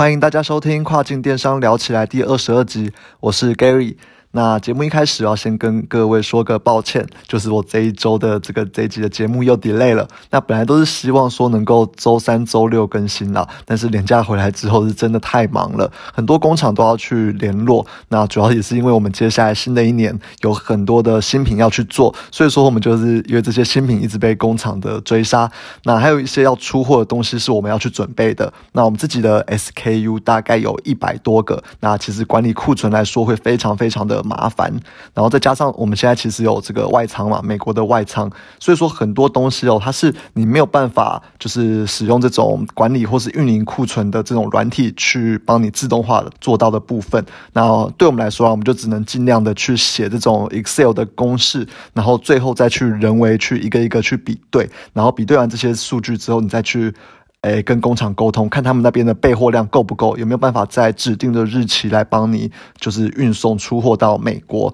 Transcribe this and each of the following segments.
欢迎大家收听《跨境电商聊起来》第二十二集，我是 Gary。那节目一开始要先跟各位说个抱歉，就是我这一周的这个这一集的节目又 delay 了。那本来都是希望说能够周三、周六更新啦，但是年假回来之后是真的太忙了，很多工厂都要去联络。那主要也是因为我们接下来新的一年有很多的新品要去做，所以说我们就是因为这些新品一直被工厂的追杀。那还有一些要出货的东西是我们要去准备的。那我们自己的 SKU 大概有一百多个，那其实管理库存来说会非常非常的。麻烦，然后再加上我们现在其实有这个外仓嘛，美国的外仓，所以说很多东西哦，它是你没有办法就是使用这种管理或是运营库存的这种软体去帮你自动化做到的部分。那对我们来说啊，我们就只能尽量的去写这种 Excel 的公式，然后最后再去人为去一个一个去比对，然后比对完这些数据之后，你再去。诶，跟工厂沟通，看他们那边的备货量够不够，有没有办法在指定的日期来帮你，就是运送出货到美国。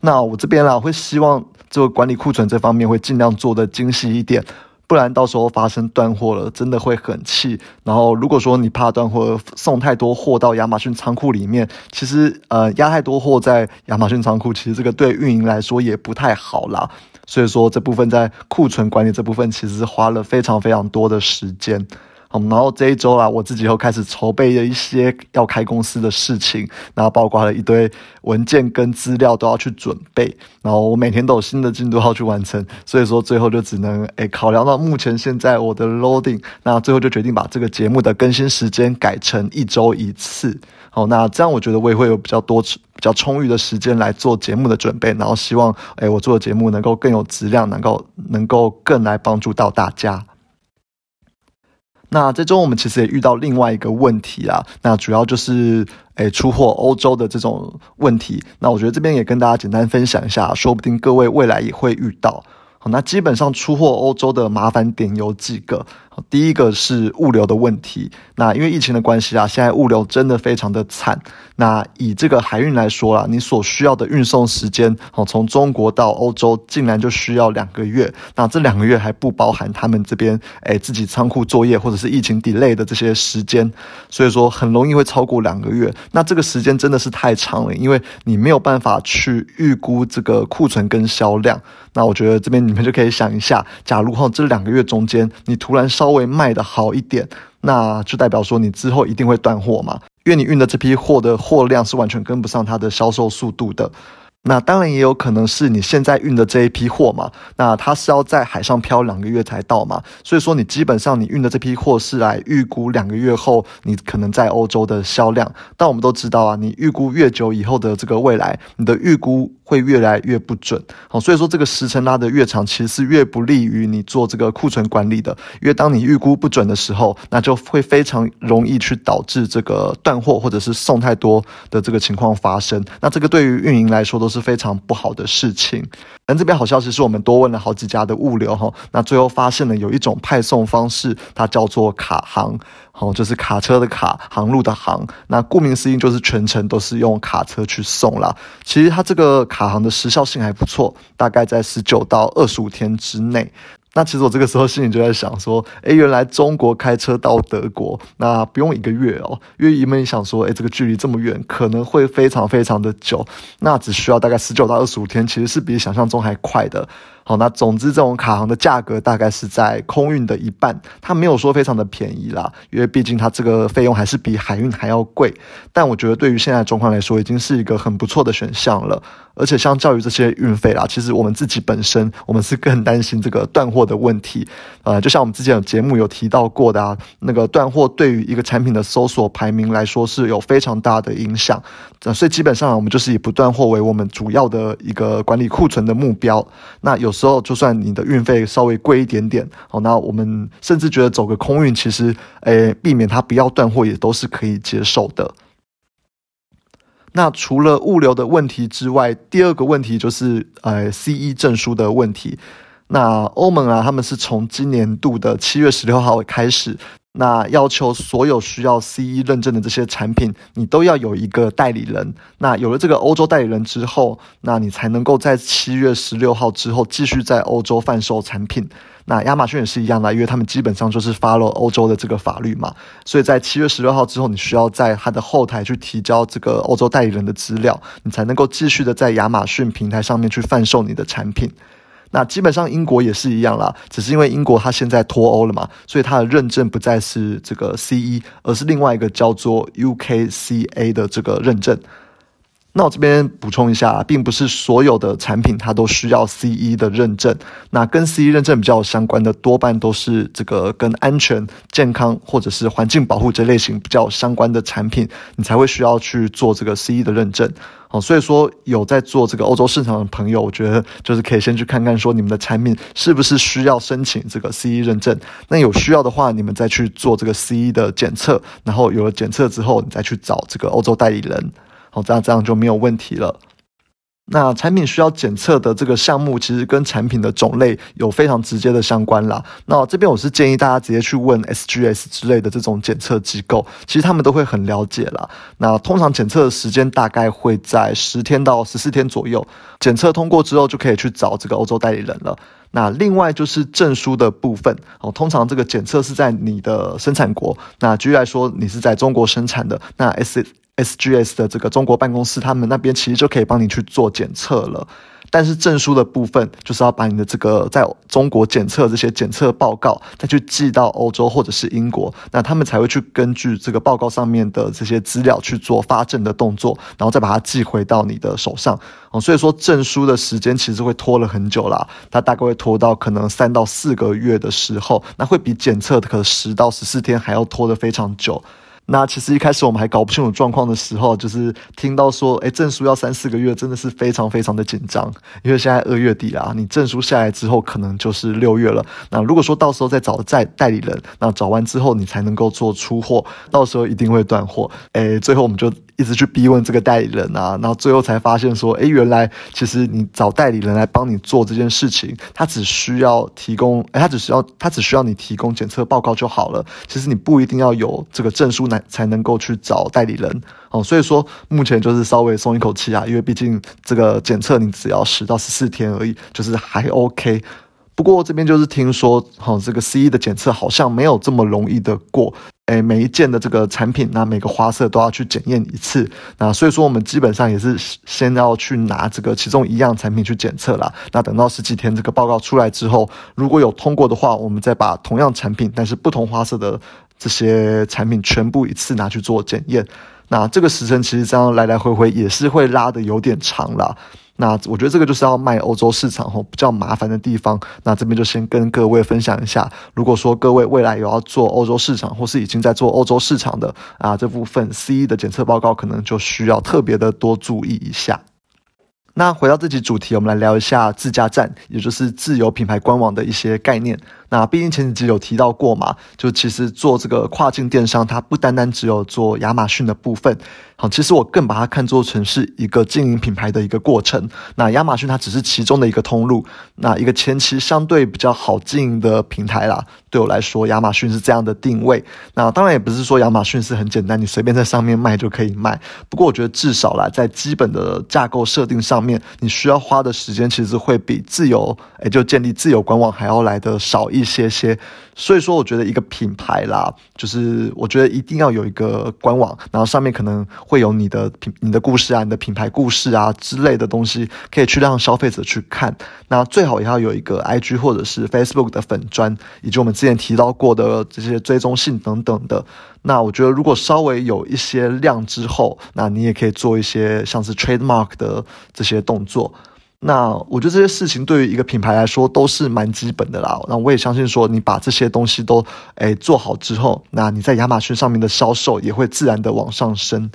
那我这边啦，会希望这个管理库存这方面会尽量做的精细一点，不然到时候发生断货了，真的会很气。然后如果说你怕断货，送太多货到亚马逊仓库里面，其实呃压太多货在亚马逊仓库，其实这个对运营来说也不太好啦。所以说这部分在库存管理这部分，其实花了非常非常多的时间。好，然后这一周啊，我自己又开始筹备了一些要开公司的事情，然后包括了一堆文件跟资料都要去准备，然后我每天都有新的进度要去完成，所以说最后就只能诶考量到目前现在我的 loading，那最后就决定把这个节目的更新时间改成一周一次。好，那这样我觉得我也会有比较多比较充裕的时间来做节目的准备，然后希望诶我做的节目能够更有质量，能够能够更来帮助到大家。那这周我们其实也遇到另外一个问题啊，那主要就是诶出货欧洲的这种问题。那我觉得这边也跟大家简单分享一下，说不定各位未来也会遇到。好，那基本上出货欧洲的麻烦点有几个。第一个是物流的问题，那因为疫情的关系啊，现在物流真的非常的惨。那以这个海运来说啦，你所需要的运送时间，哦，从中国到欧洲竟然就需要两个月。那这两个月还不包含他们这边诶自己仓库作业或者是疫情 delay 的这些时间，所以说很容易会超过两个月。那这个时间真的是太长了，因为你没有办法去预估这个库存跟销量。那我觉得这边你们就可以想一下，假如哈这两个月中间你突然稍微卖的好一点，那就代表说你之后一定会断货嘛，因为你运的这批货的货量是完全跟不上它的销售速度的。那当然也有可能是你现在运的这一批货嘛，那它是要在海上漂两个月才到嘛，所以说你基本上你运的这批货是来预估两个月后你可能在欧洲的销量。但我们都知道啊，你预估越久以后的这个未来，你的预估会越来越不准。好，所以说这个时程拉得越长，其实是越不利于你做这个库存管理的。因为当你预估不准的时候，那就会非常容易去导致这个断货或者是送太多的这个情况发生。那这个对于运营来说都是。是非常不好的事情。但这边好消息是我们多问了好几家的物流哈，那最后发现了有一种派送方式，它叫做卡航，好，就是卡车的卡，航路的航。那顾名思义就是全程都是用卡车去送啦。其实它这个卡航的时效性还不错，大概在十九到二十五天之内。那其实我这个时候心里就在想说，诶，原来中国开车到德国，那不用一个月哦，因为原本想说，诶，这个距离这么远，可能会非常非常的久，那只需要大概十九到二十五天，其实是比想象中还快的。好，那总之这种卡航的价格大概是在空运的一半，它没有说非常的便宜啦，因为毕竟它这个费用还是比海运还要贵。但我觉得对于现在状况来说，已经是一个很不错的选项了。而且相较于这些运费啦，其实我们自己本身我们是更担心这个断货的问题。呃，就像我们之前有节目有提到过的啊，那个断货对于一个产品的搜索排名来说是有非常大的影响。所以基本上我们就是以不断货为我们主要的一个管理库存的目标。那有。时候就算你的运费稍微贵一点点，好，那我们甚至觉得走个空运，其实诶，避免它不要断货也都是可以接受的。那除了物流的问题之外，第二个问题就是呃，C E 证书的问题。那欧盟啊，他们是从今年度的七月十六号开始。那要求所有需要 CE 认证的这些产品，你都要有一个代理人。那有了这个欧洲代理人之后，那你才能够在七月十六号之后继续在欧洲贩售产品。那亚马逊也是一样的，因为他们基本上就是 follow 欧洲的这个法律嘛，所以在七月十六号之后，你需要在它的后台去提交这个欧洲代理人的资料，你才能够继续的在亚马逊平台上面去贩售你的产品。那基本上英国也是一样啦，只是因为英国它现在脱欧了嘛，所以它的认证不再是这个 CE，而是另外一个叫做 UKCA 的这个认证。那我这边补充一下，并不是所有的产品它都需要 CE 的认证。那跟 CE 认证比较相关的，多半都是这个跟安全、健康或者是环境保护这类型比较相关的产品，你才会需要去做这个 CE 的认证。哦，所以说有在做这个欧洲市场的朋友，我觉得就是可以先去看看，说你们的产品是不是需要申请这个 CE 认证。那有需要的话，你们再去做这个 CE 的检测，然后有了检测之后，你再去找这个欧洲代理人。好，这样这样就没有问题了。那产品需要检测的这个项目，其实跟产品的种类有非常直接的相关啦。那这边我是建议大家直接去问 SGS 之类的这种检测机构，其实他们都会很了解啦。那通常检测的时间大概会在十天到十四天左右，检测通过之后就可以去找这个欧洲代理人了。那另外就是证书的部分哦，通常这个检测是在你的生产国。那举例来说，你是在中国生产的，那 S。SGS 的这个中国办公室，他们那边其实就可以帮你去做检测了。但是证书的部分，就是要把你的这个在中国检测这些检测报告，再去寄到欧洲或者是英国，那他们才会去根据这个报告上面的这些资料去做发证的动作，然后再把它寄回到你的手上。哦，所以说证书的时间其实会拖了很久啦，它大概会拖到可能三到四个月的时候，那会比检测的可十到十四天还要拖得非常久。那其实一开始我们还搞不清楚状况的时候，就是听到说，哎，证书要三四个月，真的是非常非常的紧张。因为现在二月底啦，你证书下来之后，可能就是六月了。那如果说到时候再找代代理人，那找完之后你才能够做出货，到时候一定会断货。哎，最后我们就。一直去逼问这个代理人啊，然后最后才发现说，哎，原来其实你找代理人来帮你做这件事情，他只需要提供，哎，他只需要他只需要你提供检测报告就好了。其实你不一定要有这个证书来才能够去找代理人哦。所以说目前就是稍微松一口气啊，因为毕竟这个检测你只要十到十四天而已，就是还 OK。不过这边就是听说，哈，这个 CE 的检测好像没有这么容易的过。诶，每一件的这个产品，那每个花色都要去检验一次。那所以说，我们基本上也是先要去拿这个其中一样产品去检测啦。那等到十几天这个报告出来之后，如果有通过的话，我们再把同样产品但是不同花色的这些产品全部一次拿去做检验。那这个时辰其实这样来来回回也是会拉的有点长啦。那我觉得这个就是要卖欧洲市场吼比较麻烦的地方。那这边就先跟各位分享一下，如果说各位未来有要做欧洲市场，或是已经在做欧洲市场的啊，这部分 CE 的检测报告可能就需要特别的多注意一下。那回到这集主题，我们来聊一下自家站，也就是自有品牌官网的一些概念。那毕竟前几集有提到过嘛，就其实做这个跨境电商，它不单单只有做亚马逊的部分。好，其实我更把它看作成是一个经营品牌的一个过程。那亚马逊它只是其中的一个通路，那一个前期相对比较好经营的平台啦。对我来说，亚马逊是这样的定位。那当然也不是说亚马逊是很简单，你随便在上面卖就可以卖。不过我觉得至少啦，在基本的架构设定上面，你需要花的时间其实会比自由，哎，就建立自由官网还要来的少一一些些。所以说，我觉得一个品牌啦，就是我觉得一定要有一个官网，然后上面可能会有你的品、你的故事啊、你的品牌故事啊之类的东西，可以去让消费者去看。那最好也要有一个 IG 或者是 Facebook 的粉砖，以及我们之前提到过的这些追踪性等等的。那我觉得，如果稍微有一些量之后，那你也可以做一些像是 Trademark 的这些动作。那我觉得这些事情对于一个品牌来说都是蛮基本的啦。那我也相信说，你把这些东西都诶做好之后，那你在亚马逊上面的销售也会自然的往上升。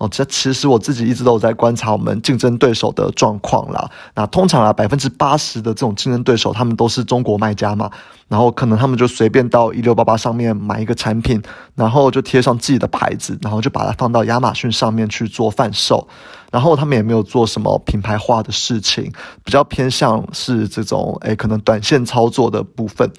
哦，这其实我自己一直都有在观察我们竞争对手的状况啦。那通常啊，百分之八十的这种竞争对手，他们都是中国卖家嘛。然后可能他们就随便到一六八八上面买一个产品，然后就贴上自己的牌子，然后就把它放到亚马逊上面去做贩售。然后他们也没有做什么品牌化的事情，比较偏向是这种诶，可能短线操作的部分。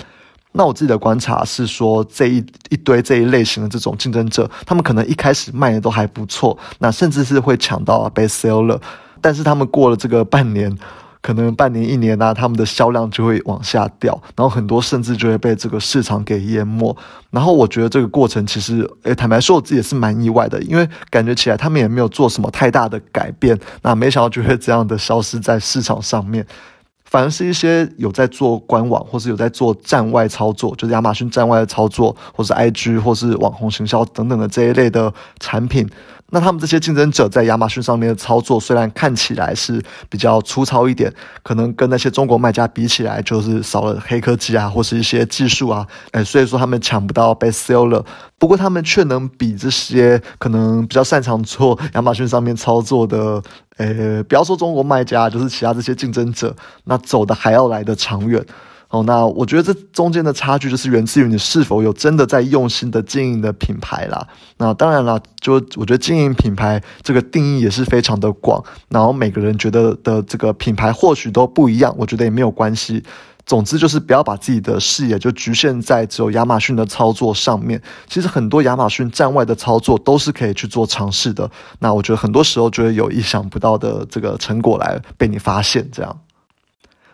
那我自己的观察是说，这一一堆这一类型的这种竞争者，他们可能一开始卖的都还不错，那甚至是会抢到 best seller，但是他们过了这个半年。可能半年一年啊，他们的销量就会往下掉，然后很多甚至就会被这个市场给淹没。然后我觉得这个过程其实，诶，坦白说我自己也是蛮意外的，因为感觉起来他们也没有做什么太大的改变，那没想到就会这样的消失在市场上面。反而是一些有在做官网，或是有在做站外操作，就是亚马逊站外的操作，或是 IG 或是网红行销等等的这一类的产品。那他们这些竞争者在亚马逊上面的操作，虽然看起来是比较粗糙一点，可能跟那些中国卖家比起来，就是少了黑科技啊，或是一些技术啊，哎，所以说他们抢不到 best seller。不过他们却能比这些可能比较擅长做亚马逊上面操作的，呃，不要说中国卖家，就是其他这些竞争者，那走的还要来的长远。哦，那我觉得这中间的差距就是源自于你是否有真的在用心的经营的品牌啦。那当然啦，就我觉得经营品牌这个定义也是非常的广，然后每个人觉得的这个品牌或许都不一样，我觉得也没有关系。总之就是不要把自己的视野就局限在只有亚马逊的操作上面。其实很多亚马逊站外的操作都是可以去做尝试的。那我觉得很多时候就会有意想不到的这个成果来被你发现，这样。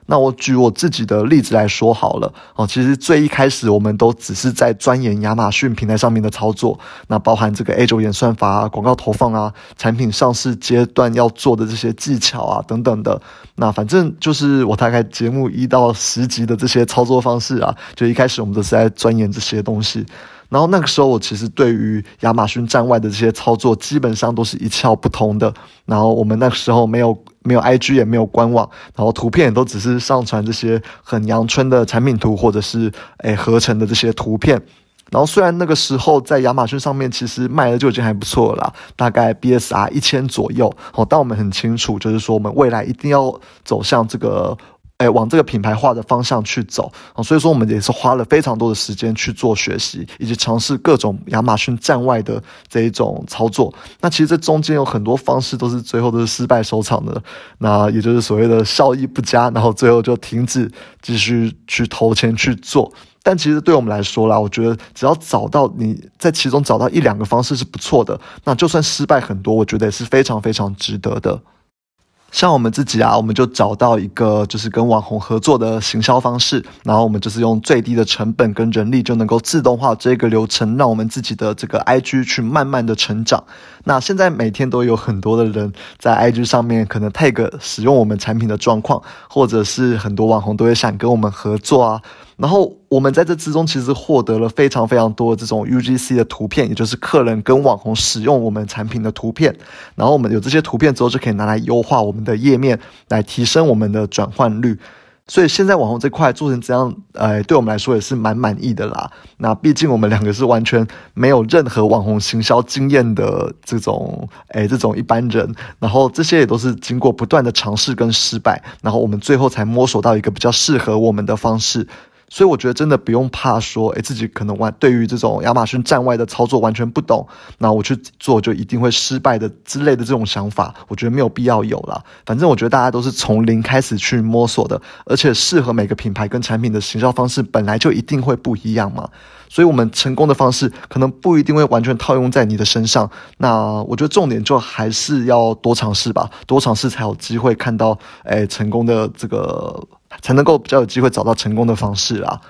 那我举我自己的例子来说好了哦，其实最一开始我们都只是在钻研亚马逊平台上面的操作，那包含这个 A 九演算法啊、广告投放啊、产品上市阶段要做的这些技巧啊等等的。那反正就是我大概节目一到十集的这些操作方式啊，就一开始我们都是在钻研这些东西。然后那个时候，我其实对于亚马逊站外的这些操作，基本上都是一窍不通的。然后我们那个时候没有没有 IG，也没有官网，然后图片也都只是上传这些很阳春的产品图，或者是诶合成的这些图片。然后虽然那个时候在亚马逊上面其实卖的就已经还不错了，大概 BSR 一千左右。好，但我们很清楚，就是说我们未来一定要走向这个。哎，往这个品牌化的方向去走啊，所以说我们也是花了非常多的时间去做学习，以及尝试各种亚马逊站外的这一种操作。那其实这中间有很多方式都是最后都是失败收场的，那也就是所谓的效益不佳，然后最后就停止继续去投钱去做。但其实对我们来说啦，我觉得只要找到你在其中找到一两个方式是不错的，那就算失败很多，我觉得也是非常非常值得的。像我们自己啊，我们就找到一个就是跟网红合作的行销方式，然后我们就是用最低的成本跟人力就能够自动化这个流程，让我们自己的这个 IG 去慢慢的成长。那现在每天都有很多的人在 IG 上面可能 tag 使用我们产品的状况，或者是很多网红都会想跟我们合作啊。然后我们在这之中其实获得了非常非常多这种 UGC 的图片，也就是客人跟网红使用我们产品的图片。然后我们有这些图片之后，就可以拿来优化我们的页面，来提升我们的转换率。所以现在网红这块做成这样，呃，对我们来说也是蛮满意的啦。那毕竟我们两个是完全没有任何网红行销经验的这种，哎，这种一般人。然后这些也都是经过不断的尝试跟失败，然后我们最后才摸索到一个比较适合我们的方式。所以我觉得真的不用怕说，诶，自己可能完对于这种亚马逊站外的操作完全不懂，那我去做就一定会失败的之类的这种想法，我觉得没有必要有了。反正我觉得大家都是从零开始去摸索的，而且适合每个品牌跟产品的行销方式本来就一定会不一样嘛。所以，我们成功的方式可能不一定会完全套用在你的身上。那我觉得重点就还是要多尝试吧，多尝试才有机会看到，诶，成功的这个才能够比较有机会找到成功的方式啊。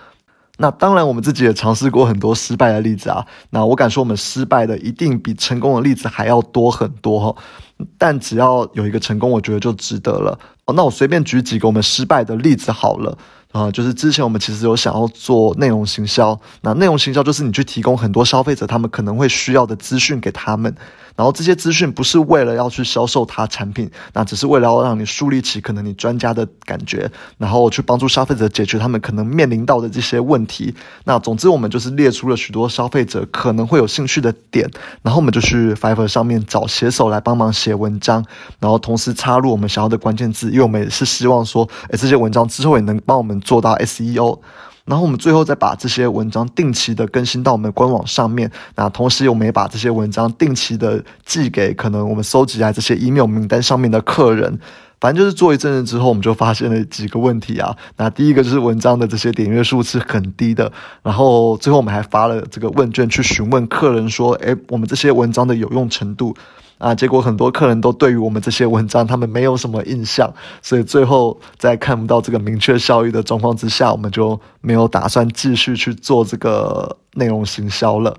那当然，我们自己也尝试过很多失败的例子啊。那我敢说，我们失败的一定比成功的例子还要多很多哈。但只要有一个成功，我觉得就值得了。那我随便举几个我们失败的例子好了。啊，就是之前我们其实有想要做内容行销，那内容行销就是你去提供很多消费者他们可能会需要的资讯给他们。然后这些资讯不是为了要去销售他产品，那只是为了要让你树立起可能你专家的感觉，然后去帮助消费者解决他们可能面临到的这些问题。那总之我们就是列出了许多消费者可能会有兴趣的点，然后我们就去 Fiverr 上面找写手来帮忙写文章，然后同时插入我们想要的关键字，因为我们也是希望说，诶这些文章之后也能帮我们做到 SEO。然后我们最后再把这些文章定期的更新到我们官网上面。那同时，我们也把这些文章定期的寄给可能我们搜集来这些 email 名单上面的客人。反正就是做一阵子之后，我们就发现了几个问题啊。那第一个就是文章的这些点阅数是很低的。然后最后我们还发了这个问卷去询问客人说：“诶，我们这些文章的有用程度啊？”结果很多客人都对于我们这些文章他们没有什么印象。所以最后在看不到这个明确效益的状况之下，我们就没有打算继续去做这个内容行销了。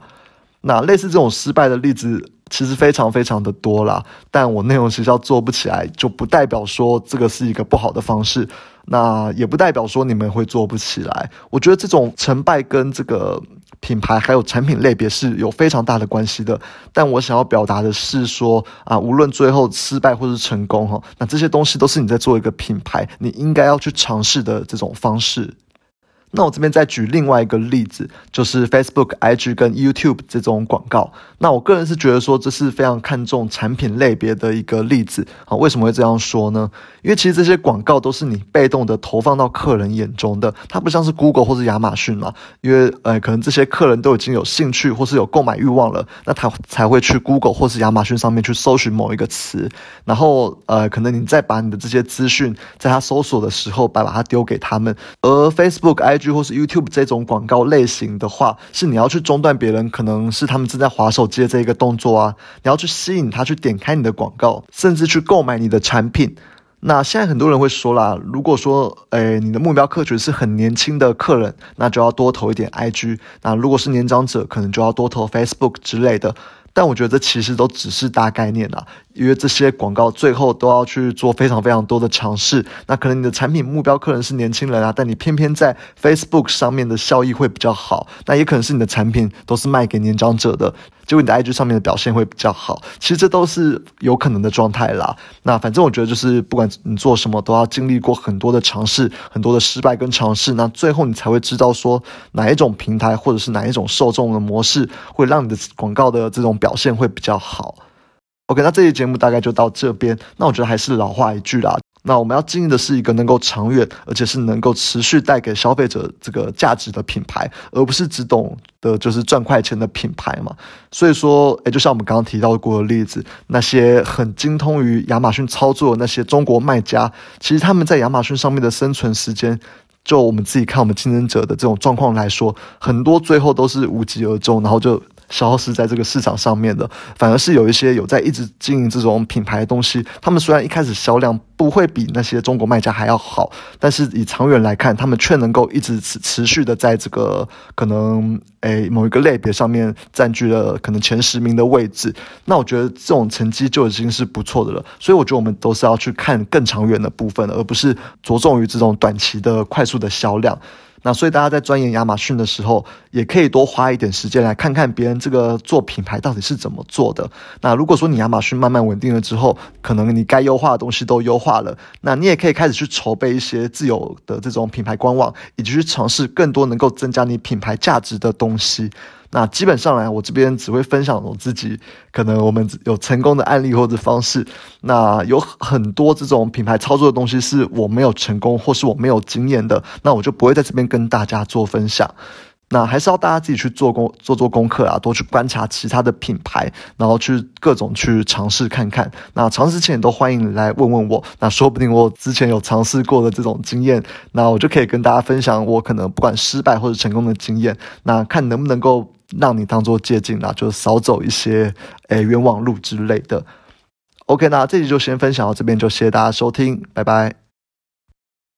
那类似这种失败的例子。其实非常非常的多啦，但我内容学校做不起来，就不代表说这个是一个不好的方式，那也不代表说你们会做不起来。我觉得这种成败跟这个品牌还有产品类别是有非常大的关系的。但我想要表达的是说啊，无论最后失败或是成功哈，那这些东西都是你在做一个品牌，你应该要去尝试的这种方式。那我这边再举另外一个例子，就是 Facebook、IG 跟 YouTube 这种广告。那我个人是觉得说，这是非常看重产品类别的一个例子啊。为什么会这样说呢？因为其实这些广告都是你被动的投放到客人眼中的，它不像是 Google 或是亚马逊嘛。因为呃，可能这些客人都已经有兴趣或是有购买欲望了，那他才会去 Google 或是亚马逊上面去搜寻某一个词，然后呃，可能你再把你的这些资讯在他搜索的时候，把把它丢给他们。而 Facebook、I IG 或是 YouTube 这种广告类型的话，是你要去中断别人，可能是他们正在划手机的这一个动作啊，你要去吸引他去点开你的广告，甚至去购买你的产品。那现在很多人会说啦，如果说，诶，你的目标客群是很年轻的客人，那就要多投一点 IG；那如果是年长者，可能就要多投 Facebook 之类的。但我觉得这其实都只是大概念啊，因为这些广告最后都要去做非常非常多的尝试。那可能你的产品目标客人是年轻人啊，但你偏偏在 Facebook 上面的效益会比较好。那也可能是你的产品都是卖给年长者的。结果你的 IG 上面的表现会比较好，其实这都是有可能的状态啦。那反正我觉得就是不管你做什么，都要经历过很多的尝试，很多的失败跟尝试，那最后你才会知道说哪一种平台或者是哪一种受众的模式会让你的广告的这种表现会比较好。OK，那这期节目大概就到这边。那我觉得还是老话一句啦。那我们要经营的是一个能够长远，而且是能够持续带给消费者这个价值的品牌，而不是只懂得就是赚快钱的品牌嘛。所以说，诶，就像我们刚刚提到过的例子，那些很精通于亚马逊操作的那些中国卖家，其实他们在亚马逊上面的生存时间，就我们自己看我们竞争者的这种状况来说，很多最后都是无疾而终，然后就。消失在这个市场上面的，反而是有一些有在一直经营这种品牌的东西。他们虽然一开始销量不会比那些中国卖家还要好，但是以长远来看，他们却能够一直持持续的在这个可能诶某一个类别上面占据了可能前十名的位置。那我觉得这种成绩就已经是不错的了。所以我觉得我们都是要去看更长远的部分，而不是着重于这种短期的快速的销量。那所以大家在钻研亚马逊的时候，也可以多花一点时间来看看别人这个做品牌到底是怎么做的。那如果说你亚马逊慢慢稳定了之后，可能你该优化的东西都优化了，那你也可以开始去筹备一些自有的这种品牌官网，以及去尝试更多能够增加你品牌价值的东西。那基本上来，我这边只会分享我自己可能我们有成功的案例或者方式。那有很多这种品牌操作的东西是我没有成功或是我没有经验的，那我就不会在这边跟大家做分享。那还是要大家自己去做功做做功课啊，多去观察其他的品牌，然后去各种去尝试看看。那尝试前都欢迎来问问我，那说不定我之前有尝试过的这种经验，那我就可以跟大家分享我可能不管失败或者成功的经验，那看能不能够。让你当做借鉴啦，就少走一些诶冤枉路之类的。OK，那这集就先分享到这边，就谢谢大家收听，拜拜。